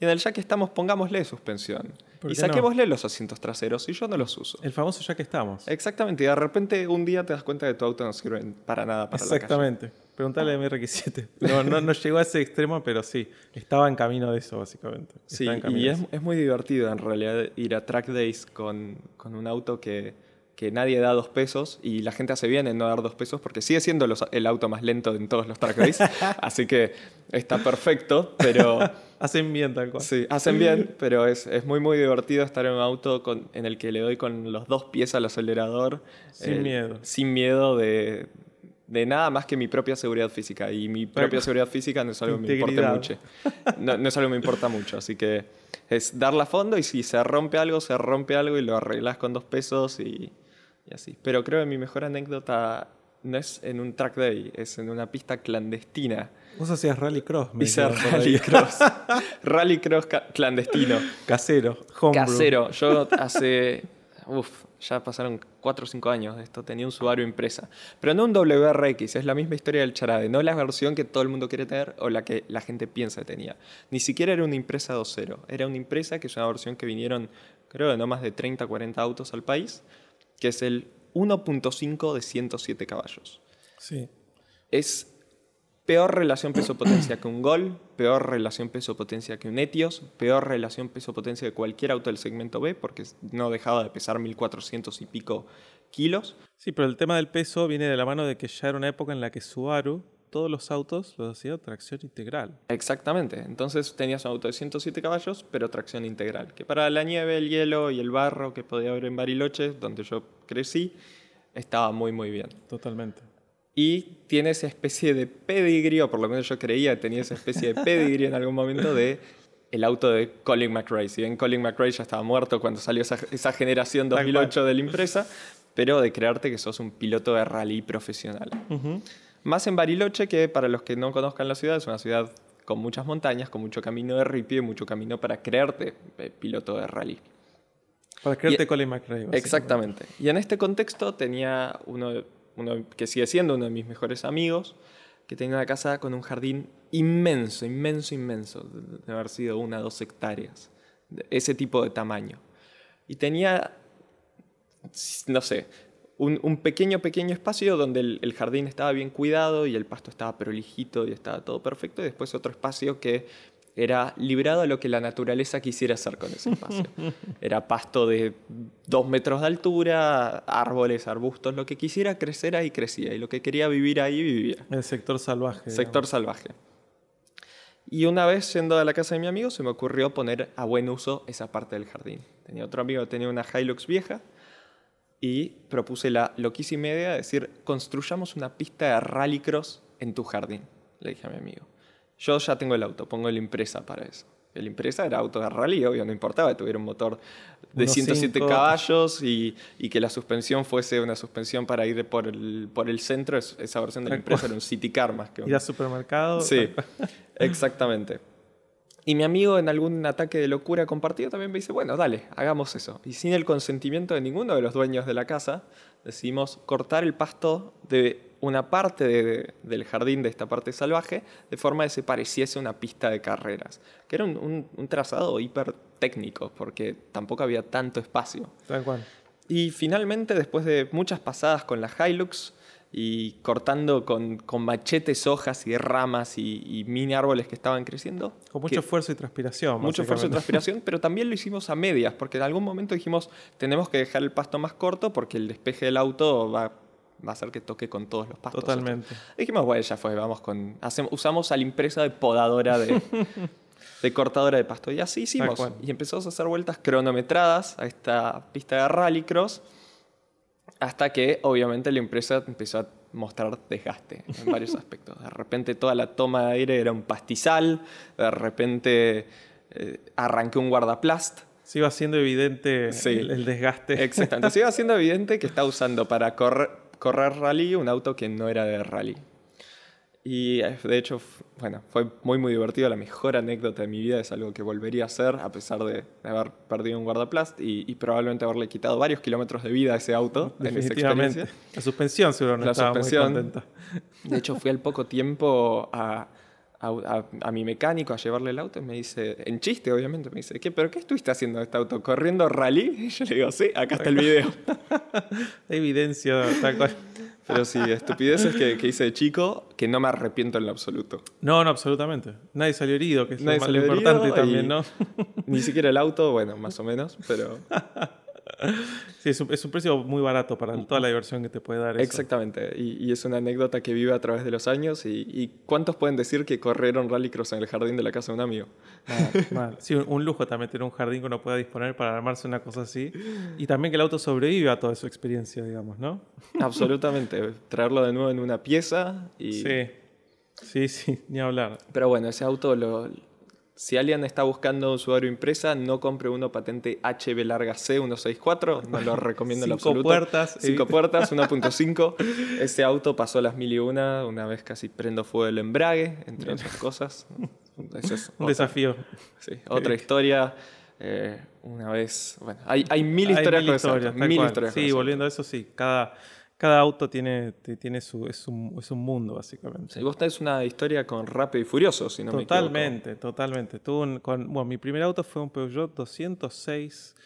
y en el ya que estamos, pongámosle suspensión. ¿Por Y no? saquémosle los asientos traseros y yo no los uso. El famoso ya que estamos. Exactamente, y de repente un día te das cuenta que tu auto no sirve para nada para la calle. Exactamente. Preguntale a mi RX7. No, no, no llegó a ese extremo, pero sí. Estaba en camino de eso, básicamente. Sí, y es, es muy divertido en realidad ir a track days con, con un auto que, que nadie da dos pesos y la gente hace bien en no dar dos pesos porque sigue siendo los- el auto más lento en todos los track days, así que está perfecto, pero Hacen bien tal cual. sí, hacen bien, pero es, es muy muy divertido estar en un auto con- en el que le doy con los dos pies al acelerador. Sin eh, miedo. Sin miedo de, de nada más que mi propia seguridad física. Y mi propia seguridad física no es algo que me Integridad. mucho. No, no es algo que me importa mucho. Así que es darla a fondo y si se rompe algo, se rompe algo y lo arreglas con dos pesos y, y así. Pero creo que mi mejor anécdota no es en un track day, es en una pista clandestina. Vos hacías rallycross. me Hice rallycross. rallycross clandestino. Casero. homebrew. Casero. Yo hace. Uf, ya pasaron 4 o 5 años de esto. Tenía un Subaru impresa. Pero no un WRX, es la misma historia del Charade. No la versión que todo el mundo quiere tener o la que la gente piensa que tenía. Ni siquiera era una impresa 2.0. Era una impresa que es una versión que vinieron, creo, de no más de 30 40 autos al país. Que es el 1.5 de 107 caballos. Sí. Es peor relación peso-potencia que un Gol, peor relación peso-potencia que un Etios, peor relación peso-potencia que cualquier auto del segmento B, porque no dejaba de pesar 1400 y pico kilos. Sí, pero el tema del peso viene de la mano de que ya era una época en la que Subaru, todos los autos los hacía tracción integral. Exactamente. Entonces tenías un auto de 107 caballos, pero tracción integral. Que para la nieve, el hielo y el barro que podía haber en Bariloche, donde yo crecí, estaba muy, muy bien. Totalmente. Y tiene esa especie de pedigrí, o por lo menos yo creía que tenía esa especie de pedigrí en algún momento de el auto de Colin McRae. Si bien Colin McRae ya estaba muerto cuando salió esa, esa generación Tal 2008 de la impresa, pero de crearte que sos un piloto de rally profesional. Más en Bariloche, que para los que no conozcan la ciudad, es una ciudad con muchas montañas, con mucho camino de ripio y mucho camino para creerte eh, piloto de rally. Para creerte Y- Colin McRae. Exactamente. Y en este contexto tenía uno, uno que sigue siendo uno de mis mejores amigos, que tenía una casa con un jardín inmenso, inmenso, inmenso, de de haber sido una o dos hectáreas, de ese tipo de tamaño. Y tenía, no sé, un, un pequeño, pequeño espacio donde el, el jardín estaba bien cuidado y el pasto estaba prolijito y estaba todo perfecto, y después otro espacio que era librado a lo que la naturaleza quisiera hacer con ese espacio. Era pasto de dos metros de altura, árboles, arbustos, lo que quisiera crecer ahí crecía y lo que quería vivir ahí vivía. El sector salvaje. Sector salvaje. Y una vez yendo a la casa de mi amigo se me ocurrió poner a buen uso esa parte del jardín. Tenía otro amigo que tenía una Hilux vieja y propuse la loquísima idea de decir, construyamos una pista de rallycross en tu jardín, le dije a mi amigo. Yo ya tengo el auto, pongo la impresa para eso. El impresa era auto de rally, obvio, no importaba que tuviera un motor de Unos 107 cinco. caballos y, y que la suspensión fuese una suspensión para ir por el, por el centro. Es- esa versión de la impresa era un City Car más que un Ir al supermercado. Sí, exactamente. Y mi amigo en algún ataque de locura compartido también me dice, bueno, dale, hagamos eso. Y sin el consentimiento de ninguno de los dueños de la casa, decidimos cortar el pasto de una parte de- del jardín de esta parte salvaje, de forma que se pareciese una pista de carreras, que era un, un- un trazado hiper técnico, porque tampoco había tanto espacio. Tal cual. Y finalmente, después de muchas pasadas con la Hilux y cortando con, con machetes hojas y ramas y, y mini árboles que estaban creciendo. Con mucho que- esfuerzo y transpiración. mucho esfuerzo y transpiración, pero también lo hicimos a medias, porque en algún momento dijimos, tenemos que dejar el pasto más corto porque el despeje del auto va, va a hacer que toque con todos los pastos. Totalmente. Dijimos, bueno, ya fue, vamos con... hacemos- usamos a la impresa de podadora de, de cortadora de pasto. Y así hicimos. Y empezamos a hacer vueltas cronometradas a esta pista de rallycross hasta que obviamente la empresa empezó a mostrar desgaste en varios aspectos. De repente toda la toma de aire era un pastizal, de repente eh, arranqué un guardaplast. Se iba haciendo evidente Sí. el, el desgaste. Exactamente. Se iba haciendo evidente que está usando para correr, correr rally un auto que no era de rally. Y eh, de hecho, bueno, fue muy muy divertido, la mejor anécdota de mi vida, es algo que volvería a hacer a pesar de, haber perdido un guardaplast y, y probablemente haberle quitado varios kilómetros de vida a ese auto en esa Definitivamente. experiencia. La suspensión seguro no La estaba suspensión. muy contenta. De hecho, fui al poco tiempo a, a, a- a mi mecánico a llevarle el auto y me dice, en chiste obviamente, me dice, ¿qué, ¿pero qué estuviste haciendo este auto? ¿Corriendo rally? Y yo le digo, sí, acá está el video. Evidencia tal cual. Pero sí, estupideces que, que hice de chico que no me arrepiento en lo absoluto. No, no, absolutamente. Nadie salió herido, que es Nadie lo más salió herido importante y- también, ¿no? Ni siquiera el auto, bueno, más o menos, pero Sí, es un, es un precio muy barato para toda la diversión que te puede dar eso. exactamente. Y, y es una anécdota que vive a través de los años. Y, y ¿cuántos pueden decir que corrieron rallycross en el jardín de la casa de un amigo? Mal, mal. Sí, un, un lujo también tener un jardín que uno pueda disponer para armarse una cosa así. Y también que el auto sobrevive a toda su experiencia, digamos, ¿no? Absolutamente. Traerlo de nuevo en una pieza y... Sí. Sí, sí, ni hablar. Pero bueno, ese auto, lo, si alguien está buscando un Subaru impresa, no compre uno patente HB larga C164, no lo recomiendo en lo Cinco absoluto. puertas, Cinco puertas, 1.5. Ese auto pasó las mil y una, una vez casi prendo fuego el embrague, entre otras cosas. Es Un desafío. sí, otra historia. Eh, una vez, bueno, hay, hay mil Hay historias mil con ese auto, historias, mil historias con Sí, volviendo a eso, sí. Cada, cada auto tiene, tiene su, es, un, es un mundo, básicamente. Sí, vos tenés una historia con Rápido y Furioso, si no me equivoco. totalmente, totalmente. Bueno, mi primer auto fue un Peugeot 206,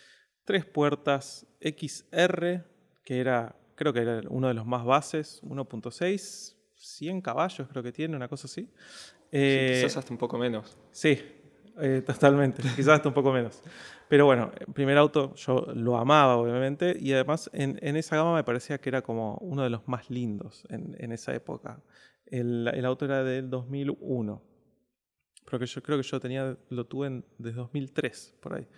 tres puertas XR, que era, creo que era uno de los más bases, 1.6, 100 caballos creo que tiene, una cosa así. Sí, Eh, quizás hasta un poco menos. Sí, eh, totalmente. Quizás hasta un poco menos. Pero bueno, el primer auto yo lo amaba, obviamente, y además en, esa gama me parecía que era como uno de los más lindos en, esa época. El, auto era del 2001, pero que yo creo que yo tenía, lo tuve desde 2003, por ahí.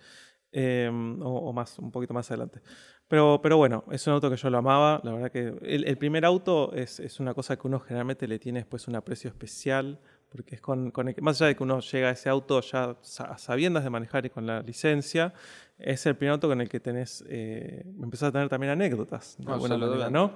O, o más, un poquito más adelante. Pero, pero bueno, es un auto que yo lo amaba. La verdad que el, el primer auto es, es una cosa que uno generalmente le tiene después un aprecio especial, porque es con, con el más allá de que uno llega a ese auto ya sa- sabiendas de manejar y con la licencia, es el primer auto con el que tenés, eh, empezás a tener también anécdotas, de alguna manera. ¿no?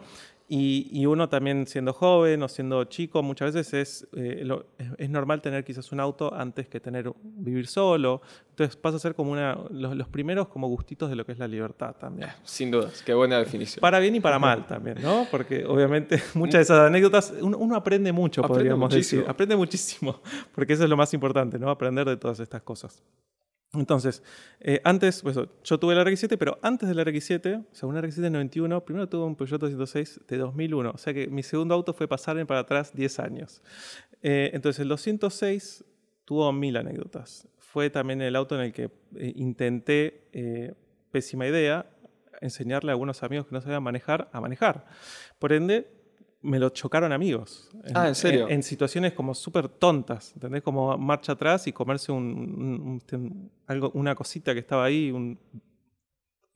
Y, y uno también siendo joven o siendo chico, muchas veces es, eh, lo- es, es normal tener quizás un auto antes que tener vivir solo. Entonces pasa a ser como una, los, los primeros como gustitos de lo que es la libertad también. Sin dudas, qué buena definición. Para bien y para mal también, ¿no? Porque obviamente muchas de esas anécdotas uno, uno aprende mucho, Aprende podríamos muchísimo. decir. Aprende muchísimo, porque eso es lo más importante, ¿no? Aprender de todas estas cosas. Entonces, eh, antes, pues, yo tuve el RX7, pero antes del RX7, o sea, un RX7 91, primero tuve un Peugeot 206 de 2001. O sea que mi segundo auto fue pasarme para atrás 10 años. Eh, entonces, el 206 tuvo mil anécdotas. Fue también el auto en el que eh, intenté, pésima idea, enseñarle a algunos amigos que no sabían manejar a manejar. Por ende, me lo chocaron amigos. Ah, ¿en serio? En, situaciones como súper tontas, ¿entendés? Como marcha atrás y comerse un, un- un- algo, una cosita que estaba ahí, un,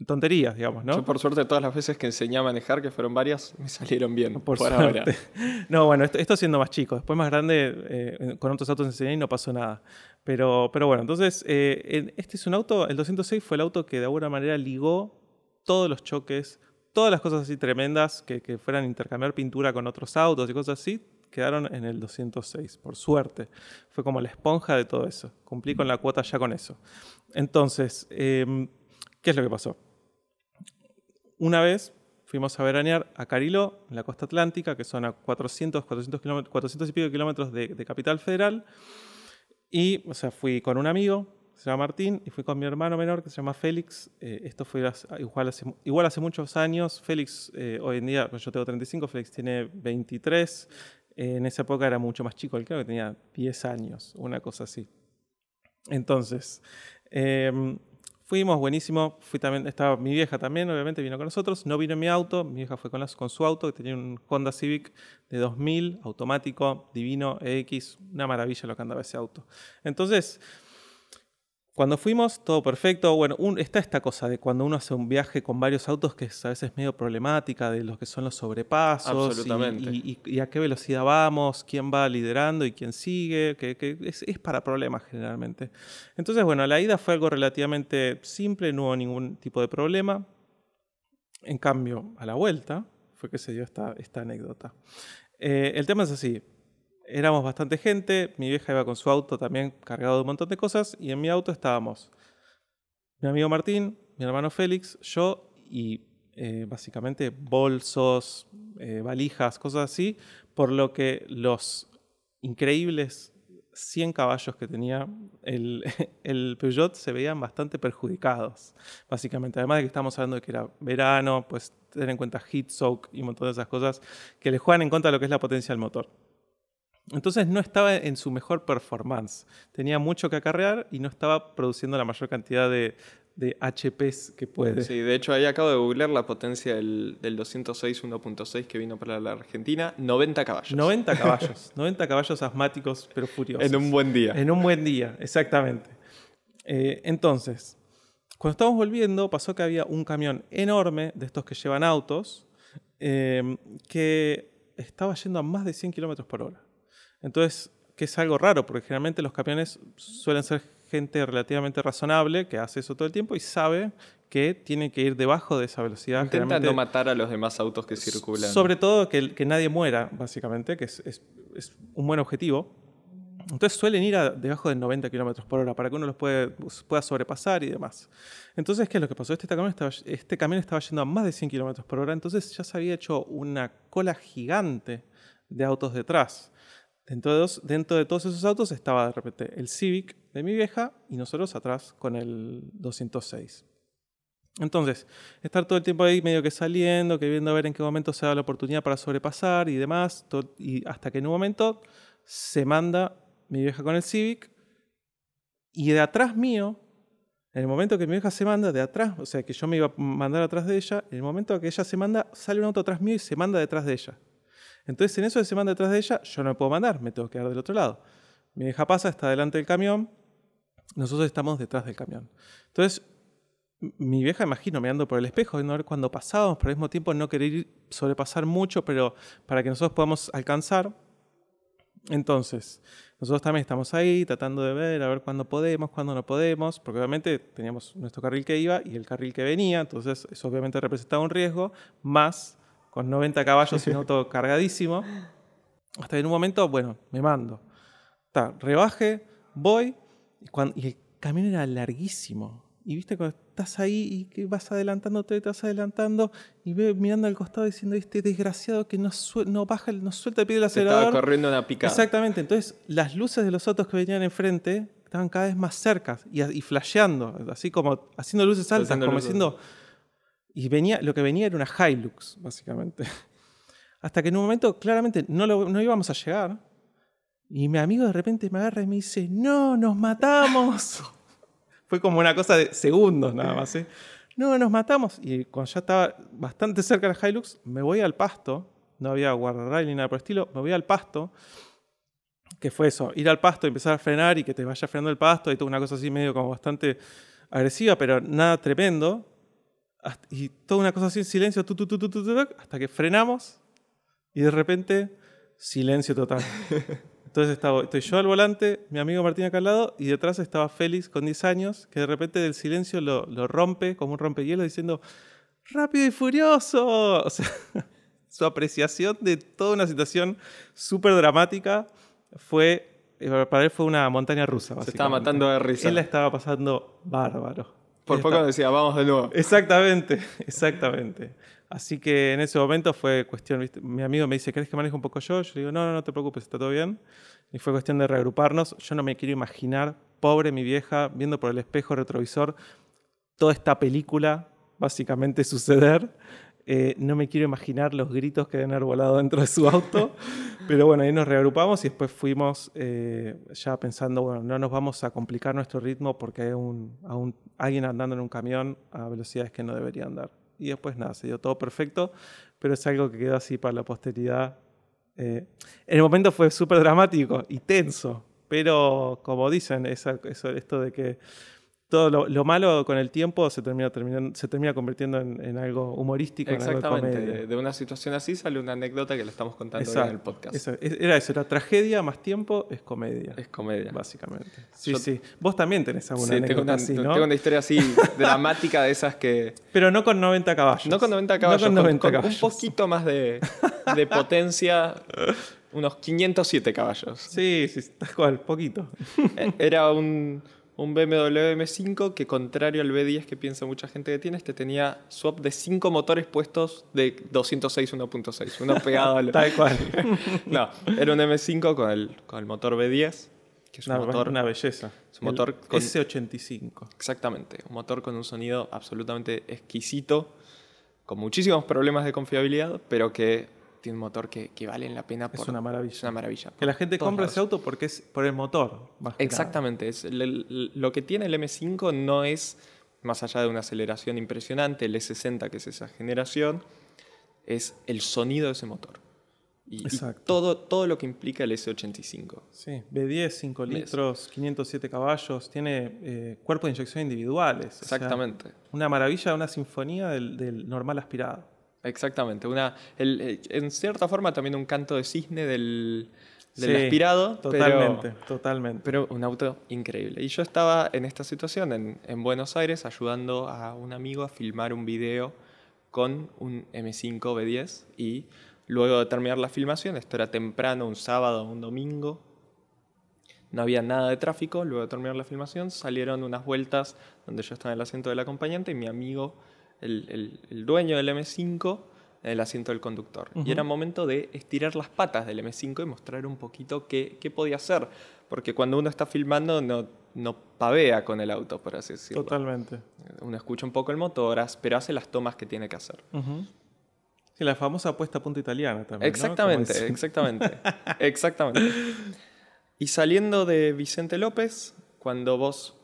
tonterías, digamos, ¿no? Yo por suerte todas las veces que enseñé a manejar, que fueron varias, me salieron bien. Por, Por, suerte. ahora. No, bueno, esto, esto siendo más chico. Después más grande, eh, con otros autos enseñé y no pasó nada. Pero, pero bueno, entonces, eh, en- este es un auto, el 206 fue el auto que de alguna manera ligó todos los choques, todas las cosas así tremendas que, que fueran intercambiar pintura con otros autos y cosas así, quedaron en el 206, por suerte. Fue como la esponja de todo eso. Cumplí con la cuota ya con eso. Entonces, em, ¿qué es lo que pasó? Una vez fuimos a veranear a Cariló, en la costa atlántica, que son a 400, 400, kilómetros- 400 y pico kilómetros de, de Capital Federal. Y, o sea, fui con un amigo, se llama Martín, y fui con mi hermano menor, que se llama Félix. Eh, esto fue igual, hace, muchos años. Félix, eh, hoy en día, pues yo tengo 35, Félix tiene 23. Eh, en esa época era mucho más chico, él creo que tenía 10 años, una cosa así. Entonces, em, fuimos, buenísimo. Fui también, estaba mi vieja también, obviamente vino con nosotros. No vino en mi auto, mi vieja fue con su auto, que tenía un Honda Civic de 2000, automático, divino, EX, una maravilla lo que andaba ese auto. Entonces, cuando fuimos, todo perfecto. Bueno, un- está esta cosa de cuando uno hace un viaje con varios autos que es a veces medio problemática, de los que son los sobrepasos y- Absolutamente. y, y- y a qué velocidad vamos, quién va liderando y quién sigue, que, que es, es para problemas generalmente. Entonces, bueno, la ida fue algo relativamente simple, no hubo ningún tipo de problema. En cambio, a la vuelta fue que se dio esta, esta anécdota. Eh, el tema es así. Éramos bastante gente, mi vieja iba con su auto también cargado de un montón de cosas y en mi auto estábamos mi amigo Martín, mi hermano Félix, yo y eh, básicamente bolsos, eh, valijas, cosas así, por lo que los increíbles 100 caballos que tenía el, el, Peugeot se veían bastante perjudicados, básicamente. Además de que estamos hablando de que era verano, pues tener en cuenta heat soak y un montón de esas cosas que le juegan en contra lo que es la potencia del motor. Entonces no estaba en su mejor performance. Tenía mucho que acarrear y no estaba produciendo la mayor cantidad de, de HPs que puede. Sí, de hecho ahí acabo de googlear la potencia del, del 206 1.6 que vino para la Argentina, 90 caballos. 90 caballos, 90 caballos asmáticos pero furiosos. En un buen día. En un buen día, exactamente. Eh, entonces, cuando estábamos volviendo pasó que había un camión enorme de estos que llevan autos eh, que estaba yendo a más de 100 kilómetros por hora. Entonces, que es algo raro, porque generalmente los camiones suelen ser gente relativamente razonable que hace eso todo el tiempo y sabe que tiene que ir debajo de esa velocidad. Intenta no matar a los demás autos que circulan. Sobre todo que, que nadie muera, básicamente, que es, es, es, un buen objetivo. Entonces suelen ir a debajo de 90 km por hora para que uno los puede, pueda sobrepasar y demás. Entonces, ¿qué es lo que pasó? Este camión, estaba, este camión estaba yendo a más de 100 km por hora, entonces ya se había hecho una cola gigante de autos detrás. Dentro de, todos esos autos estaba de repente el Civic de mi vieja y nosotros atrás con el 206. Entonces, estar todo el tiempo ahí medio que saliendo, que viendo a ver en qué momento se da la oportunidad para sobrepasar y demás, y hasta que en un momento se manda mi vieja con el Civic y de atrás mío, en el momento que mi vieja se manda de atrás, o sea que yo me iba a mandar atrás de ella, en el momento que ella se manda, sale un auto atrás mío y se manda detrás de ella. Entonces, en eso se manda detrás de ella, yo no puedo mandar, me tengo que quedar del otro lado. Mi vieja pasa, está delante del camión, nosotros estamos detrás del camión. Entonces, mi vieja, imagino, mirando por el espejo, a ver cuándo pasábamos, pero al mismo tiempo no querer sobrepasar mucho, pero para que nosotros podamos alcanzar. Entonces, nosotros también estamos ahí tratando de ver, a ver cuándo podemos, cuándo no podemos, porque obviamente teníamos nuestro carril que iba y el carril que venía, entonces eso obviamente representaba un riesgo, más con 90 caballos y un auto cargadísimo. Hasta que en un momento, bueno, me mando. Está, rebaje, voy, y, el camino era larguísimo. Y viste, cuando estás ahí y que vas adelantando, te estás adelantando, y ve mirando al costado diciendo, este desgraciado que no, no baja, no suelta el pie del acelerador. Estaba corriendo una picada. Exactamente. Entonces, las luces de los autos que venían enfrente estaban cada vez más cerca y, y flasheando, así como haciendo luces altas, como diciendo y venía, lo que venía era una Hilux, básicamente. Hasta que en un momento claramente no, no íbamos a llegar. Y mi amigo de repente me agarra y me dice, no, nos matamos. Fue como una cosa de segundos nada más. ¿eh? No, nos matamos. Y cuando ya estaba bastante cerca de la Hilux, me voy al pasto. No había guardarrail ni nada por el estilo. Me voy al pasto. Que fue eso, ir al pasto, empezar a frenar y que te vaya frenando el pasto. Y toda una cosa así medio como bastante agresiva, pero nada tremendo y toda una cosa así en silencio, hasta que frenamos y de repente silencio total. Entonces estaba, estoy yo al volante, mi amigo Martín acá al lado, y detrás estaba Félix con 10 años, que de repente del silencio lo, lo rompe como un rompehielo diciendo, rápido y furioso. O sea, su apreciación de toda una situación súper dramática fue, eh, para él fue una montaña rusa. Se estaba matando de risa. Él la estaba pasando bárbaro. Por poco decía, vamos de nuevo. Exactamente, exactamente. Así que en ese momento fue cuestión, mi amigo me dice, ¿querés que maneje un poco yo? Yo le digo, no, no, no te preocupes, está todo bien. Y fue cuestión de reagruparnos. Yo no me quiero imaginar, pobre mi vieja, viendo por el espejo retrovisor toda esta película básicamente suceder. Eh, no me quiero imaginar los gritos que deben haber volado dentro de su auto. Pero bueno, ahí nos reagrupamos y después fuimos eh, ya pensando, bueno, no nos vamos a complicar nuestro ritmo porque hay un, alguien andando en un camión a velocidades que no debería andar. Y después nada, se dio todo perfecto, pero es algo que quedó así para la posteridad. Eh, en el momento fue súper dramático y tenso, pero como dicen, eso, esto de que todo lo, malo con el tiempo se termina, se termina convirtiendo en, algo humorístico. Exactamente. En algo de, de, una situación así sale una anécdota que le estamos contando en el podcast. era eso, era tragedia más tiempo es comedia. Es comedia. Básicamente. Sí, sí. Vos también tenés alguna anécdota tengo una, así, ¿no? Tengo una historia así dramática de esas que... Pero no con 90 caballos. No con 90 caballos, con, un poquito más de, de potencia unos 507 caballos. Sí, sí, tal cual, poquito. Eh, Era un, un BMW M5 que, contrario al B10 que piensa mucha gente que tiene, este tenía swap de 5 motores puestos de 206 1.6, uno pegado al. Tal cual. No, era un M5 con el, con el motor B10, que es un Una, motor. una belleza. es un motor El con- S85. Exactamente, un motor con un sonido absolutamente exquisito, con muchísimos problemas de confiabilidad, pero que tiene un motor que, que vale la pena por. Es una maravilla. Es una maravilla. Que la gente compra ese auto porque es por el motor. más. Exactamente. Es lo que tiene el M5 no es, más allá de una aceleración impresionante, el E60, que es esa generación, es el sonido de ese motor. Y, y Exacto. todo, todo lo que implica el S85. Sí, B10, 5 ¿Ves? litros, 507 caballos, tiene eh, cuerpos de inyección individuales. o sea, Exactamente. una maravilla, una sinfonía del, del normal aspirado. Exactamente. Una, el- el- en cierta forma también un canto de cisne del, del Sí, aspirado. pero- Totalmente, totalmente. Pero un auto increíble. Y yo estaba en esta situación en, en Buenos Aires ayudando a un amigo a filmar un video con un M5 B10 y luego de terminar la filmación, esto era temprano, un sábado, un domingo, no había nada de tráfico, luego de terminar la filmación salieron unas vueltas donde yo estaba en el asiento del acompañante y mi amigo, el, el- el dueño del M5, en el asiento del conductor. Y era momento de estirar las patas del M5 y mostrar un poquito qué, qué podía hacer, porque cuando uno está filmando no, no pavea con el auto, por así decirlo. Totalmente. Uno escucha un poco el motor, pero hace las tomas que tiene que hacer. Sí, la famosa puesta a punta italiana también. Exactamente, exactamente. exactamente. Y saliendo de Vicente López, cuando vos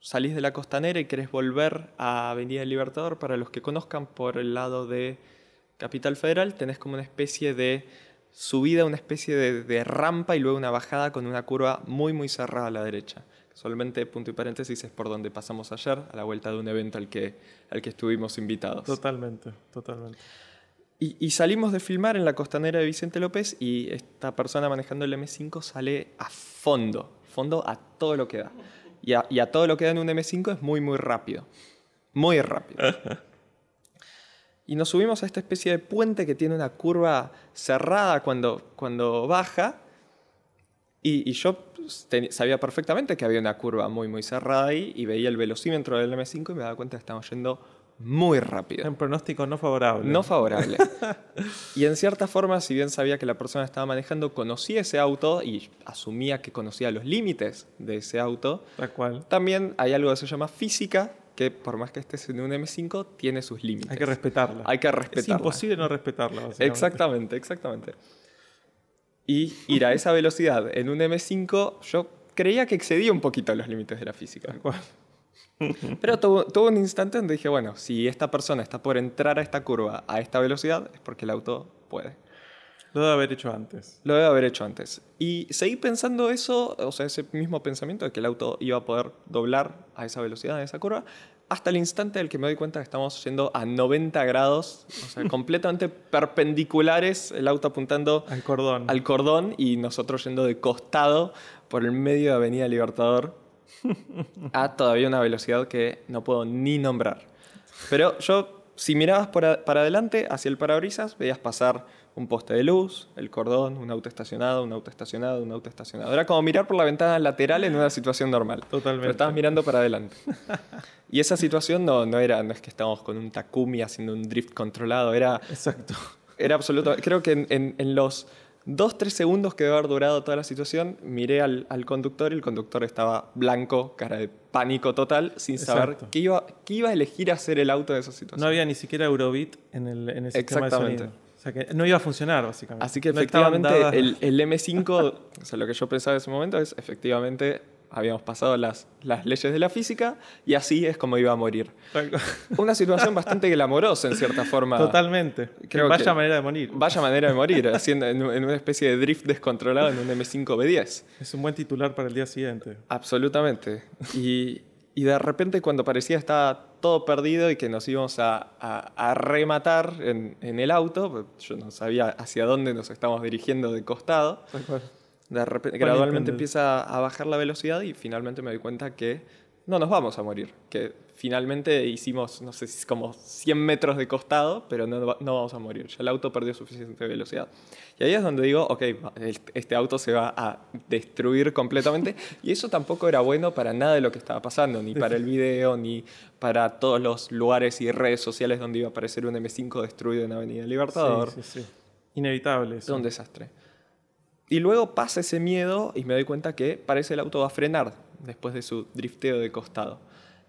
salís de la costanera y querés volver a Avenida del Libertador, para los que conozcan por el lado de Capital Federal, tenés como una especie de subida, una especie de, de rampa y luego una bajada con una curva muy, muy cerrada a la derecha. Solamente, punto y paréntesis, es por donde pasamos ayer, a la vuelta de un evento al que, al que estuvimos invitados. Totalmente, totalmente. Y, y salimos de filmar en la costanera de Vicente López y esta persona manejando el M5 sale a fondo, fondo a todo lo que da. Y a, y a todo lo que da en un M5 es muy, muy rápido. Muy rápido. Y nos subimos a esta especie de puente que tiene una curva cerrada cuando, cuando baja. Y, y yo sabía perfectamente que había una curva muy, muy cerrada ahí y veía el velocímetro del M5 y me daba cuenta que estamos yendo muy rápido. Un pronóstico no favorable. No favorable. y en cierta forma, si bien sabía que la persona estaba manejando, conocía ese auto y asumía que conocía los límites de ese auto, Tal cual. también hay algo que se llama física, que por más que estés en un M5, tiene sus límites. Hay que respetarla. Hay que Es respetarla. imposible no respetarla. Exactamente, exactamente. Y ir a esa velocidad en un M5, yo creía que excedía un poquito los límites de la física. Tal cual. Pero tuvo, tuvo un instante donde dije, bueno, si esta persona está por entrar a esta curva a esta velocidad, es porque el auto puede. Lo debe haber hecho antes. Lo debe haber hecho antes. Y seguí pensando eso, o sea, ese mismo pensamiento de que el auto iba a poder doblar a esa velocidad, en esa curva, hasta el instante en el que me doy cuenta que estamos yendo a 90 grados, o sea, completamente perpendiculares, el auto apuntando Al cordón. al cordón y nosotros yendo de costado por el medio de Avenida Libertador a todavía una velocidad que no puedo ni nombrar. Pero yo, si mirabas por a- para adelante, hacia el parabrisas, veías pasar un poste de luz, el cordón, un auto estacionado, un auto estacionado, un auto estacionado. Era como mirar por la ventana lateral en una situación normal. Totalmente. Pero estabas mirando para adelante. Y esa situación no, no era, no es que estábamos con un Takumi haciendo un drift controlado, era Exacto. era absoluto. Creo que en, en- en los dos, tres segundos que debe haber durado toda la situación, miré al, al conductor y el conductor estaba blanco, cara de pánico total, sin saber qué iba, qué iba a elegir hacer el auto de esa situación. No había ni siquiera Eurobeat en el, en el sistema de Exactamente. sonido. O sea que no iba a funcionar, básicamente. Así que No efectivamente el M5, o sea, lo que yo pensaba en ese momento es, efectivamente, habíamos pasado las, las leyes de la física y así es como iba a morir. Una situación bastante glamorosa en cierta forma. Totalmente. Creo Vaya que- manera de morir. Vaya manera de morir, haciendo en, en una especie de drift descontrolado en un M5 B10. Es un buen titular para el día siguiente. Absolutamente. Y, y de repente cuando parecía estaba todo perdido y que nos íbamos a, a- a rematar en, en el auto, yo no sabía hacia dónde nos estábamos dirigiendo de costado. De repente gradualmente empieza a bajar la velocidad y finalmente me doy cuenta que no nos vamos a morir, que finalmente hicimos, no sé si es como 100 metros de costado, pero no, no vamos a morir, ya el auto perdió suficiente velocidad. Y ahí es donde digo, ok, este auto se va a destruir completamente, y eso tampoco era bueno para nada de lo que estaba pasando, ni para el video, ni para todos los lugares y redes sociales donde iba a aparecer un M5 destruido en Avenida Libertador. Sí, sí, sí. Inevitable. Eso. Un desastre. Y luego pasa ese miedo y me doy cuenta que parece el auto va a frenar después de su drifteo de costado.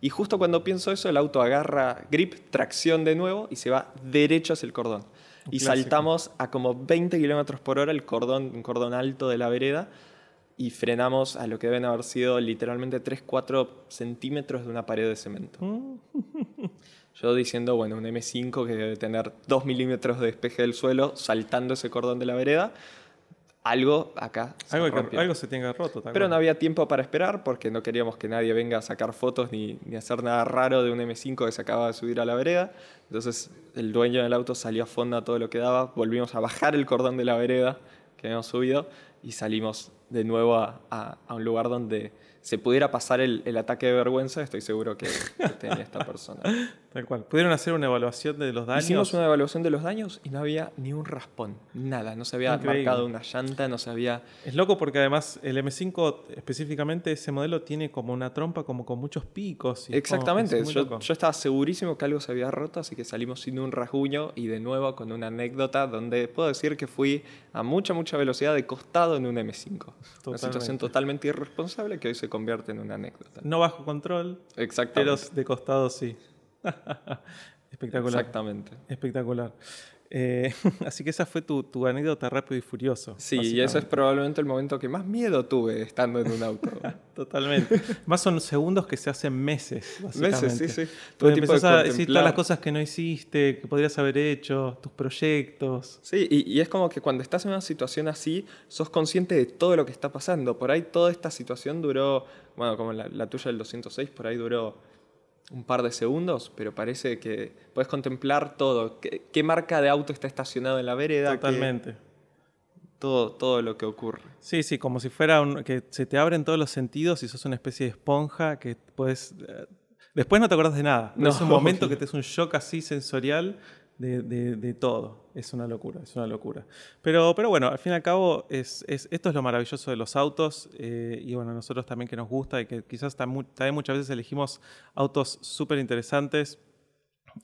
Y justo cuando pienso eso, el auto agarra grip, tracción de nuevo y se va derecho hacia el cordón. y saltamos a como 20 kilómetros por hora el cordón, un cordón alto de la vereda y frenamos a lo que deben haber sido literalmente 3-4 centímetros de una pared de cemento. Yo diciendo, bueno, un M5 que debe tener 2 milímetros de despeje del suelo, saltando ese cordón de la vereda algo acá se algo, algo se tenga roto. Pero no había tiempo para esperar porque no queríamos que nadie venga a sacar fotos ni, ni, hacer nada raro de un M5 que se acaba de subir a la vereda. Entonces el dueño del auto salió a fondo a todo lo que daba. Volvimos a bajar el cordón de la vereda que habíamos subido y salimos de nuevo a, a un lugar donde se pudiera pasar el, el, ataque de vergüenza, estoy seguro que, tenía esta persona. Tal cual. ¿Pudieron hacer una evaluación de los daños? Hicimos una evaluación de los daños y no había ni un raspón, nada. No se había marcado una llanta, no se había... Es loco porque además el M5 específicamente ese modelo tiene como una trompa como con muchos picos. Exactamente. yo, yo, estaba segurísimo que algo se había roto, así que salimos sin un rasguño y de nuevo con una anécdota donde puedo decir que fui a mucha, mucha velocidad de costado en un M5. Una situación totalmente irresponsable que hoy se convierte en una anécdota. No bajo control, pero de costado sí. Espectacular. Exactamente. Espectacular. Eh, así que esa fue tu, tu, anécdota rápido y furioso. Sí, y ese es probablemente el momento que más miedo tuve estando en un auto. Totalmente. más son segundos que se hacen meses. Meses, sí, sí. Todo empezás a decir todas las cosas que no hiciste, que podrías haber hecho, tus proyectos. Sí, y, y, es como que cuando estás en una situación así, sos consciente de todo lo que está pasando. Por ahí toda esta situación duró, bueno, como la, la tuya del 206, por ahí duró un par de segundos, pero parece que puedes contemplar todo. ¿Qué, marca de auto está estacionado en la vereda? Totalmente. todo, todo lo que ocurre. Sí, sí, como si fuera un, que se te abren todos los sentidos y sos una especie de esponja que puedes... Eh, después no te acuerdas de nada. No, es un momento que te es un shock así sensorial de, todo. Es una locura, es una locura. Pero, pero bueno, al fin y al cabo, es, esto es lo maravilloso de los autos. Eh, y bueno, nosotros también que nos gusta y que quizás también muchas veces elegimos autos súper interesantes,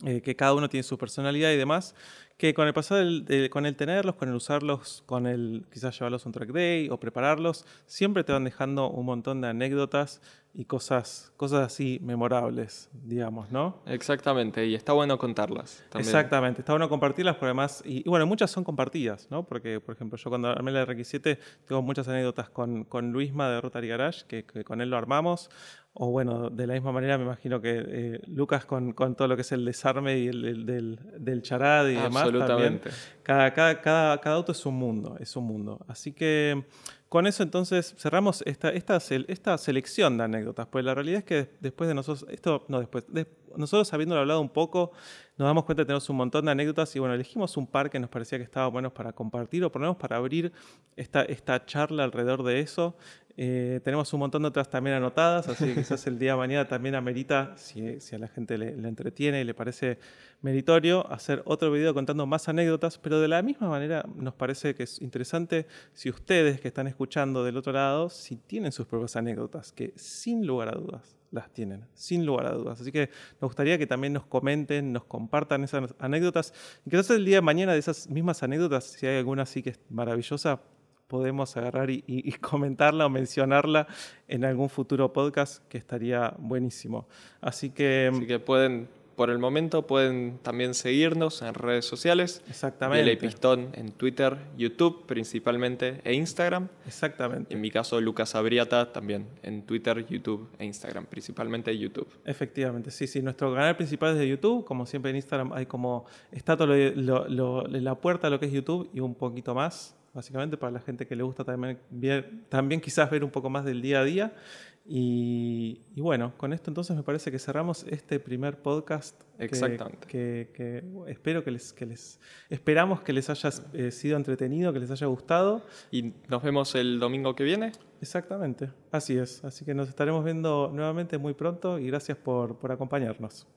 eh, que cada uno tiene su personalidad y demás, que con el pasar con el tenerlos, con el usarlos, con el quizás llevarlos a un track day o prepararlos, siempre te van dejando un montón de anécdotas y cosas, cosas así memorables, digamos, ¿no? Exactamente, y está bueno contarlas. Exactamente, está bueno compartirlas, porque además, y, bueno, muchas son compartidas, ¿no? Porque, por ejemplo, yo cuando armé la RX7 tengo muchas anécdotas con, con Luisma de Rotary Garage, que, que con él lo armamos, o bueno, de la misma manera me imagino que eh, Lucas con, con, todo lo que es el desarme y el, del, del, charad y demás. Absolutamente. Cada, cada, cada, cada, auto es un mundo, es un mundo. Así que con eso entonces cerramos esta, esta, selección de anécdotas, pues la realidad es que después de nosotros, esto no después, nosotros habiéndolo hablado un poco, nos damos cuenta que tenemos un montón de anécdotas y bueno, elegimos un par que nos parecía que estaba bueno para compartir o por lo menos para abrir esta, esta charla alrededor de eso. Eh, tenemos un montón de otras también anotadas, así que quizás el día de mañana también amerita, si a la gente le, entretiene y le parece meritorio, hacer otro video contando más anécdotas, pero de la misma manera nos parece que es interesante si ustedes que están escuchando del otro lado, si tienen sus propias anécdotas, que sin lugar a dudas las tienen, sin lugar a dudas. Así que nos gustaría que también nos comenten, nos compartan esas anécdotas, y quizás el día de mañana de esas mismas anécdotas, si hay alguna así que es maravillosa, podemos agarrar y, comentarla o mencionarla en algún futuro podcast que estaría buenísimo. Así que... Así que pueden, por el momento, pueden también seguirnos en redes sociales. Exactamente. El Pistón en Twitter, YouTube principalmente e Instagram. Exactamente. En mi caso, Lucas Abriata también en Twitter, YouTube e Instagram, principalmente YouTube. Efectivamente, sí, sí. Nuestro canal principal es de YouTube. Como siempre en Instagram hay como... Está todo lo, la puerta a lo que es YouTube y un poquito más básicamente para la gente que le gusta también, también quizás ver un poco más del día a día. Y, bueno, con esto entonces me parece que cerramos este primer podcast. Exactamente. Que, espero que les, que les, esperamos que les haya eh, sido entretenido, que les haya gustado. Y nos vemos el domingo que viene. Exactamente, así es. Así que nos estaremos viendo nuevamente muy pronto y gracias por, por acompañarnos.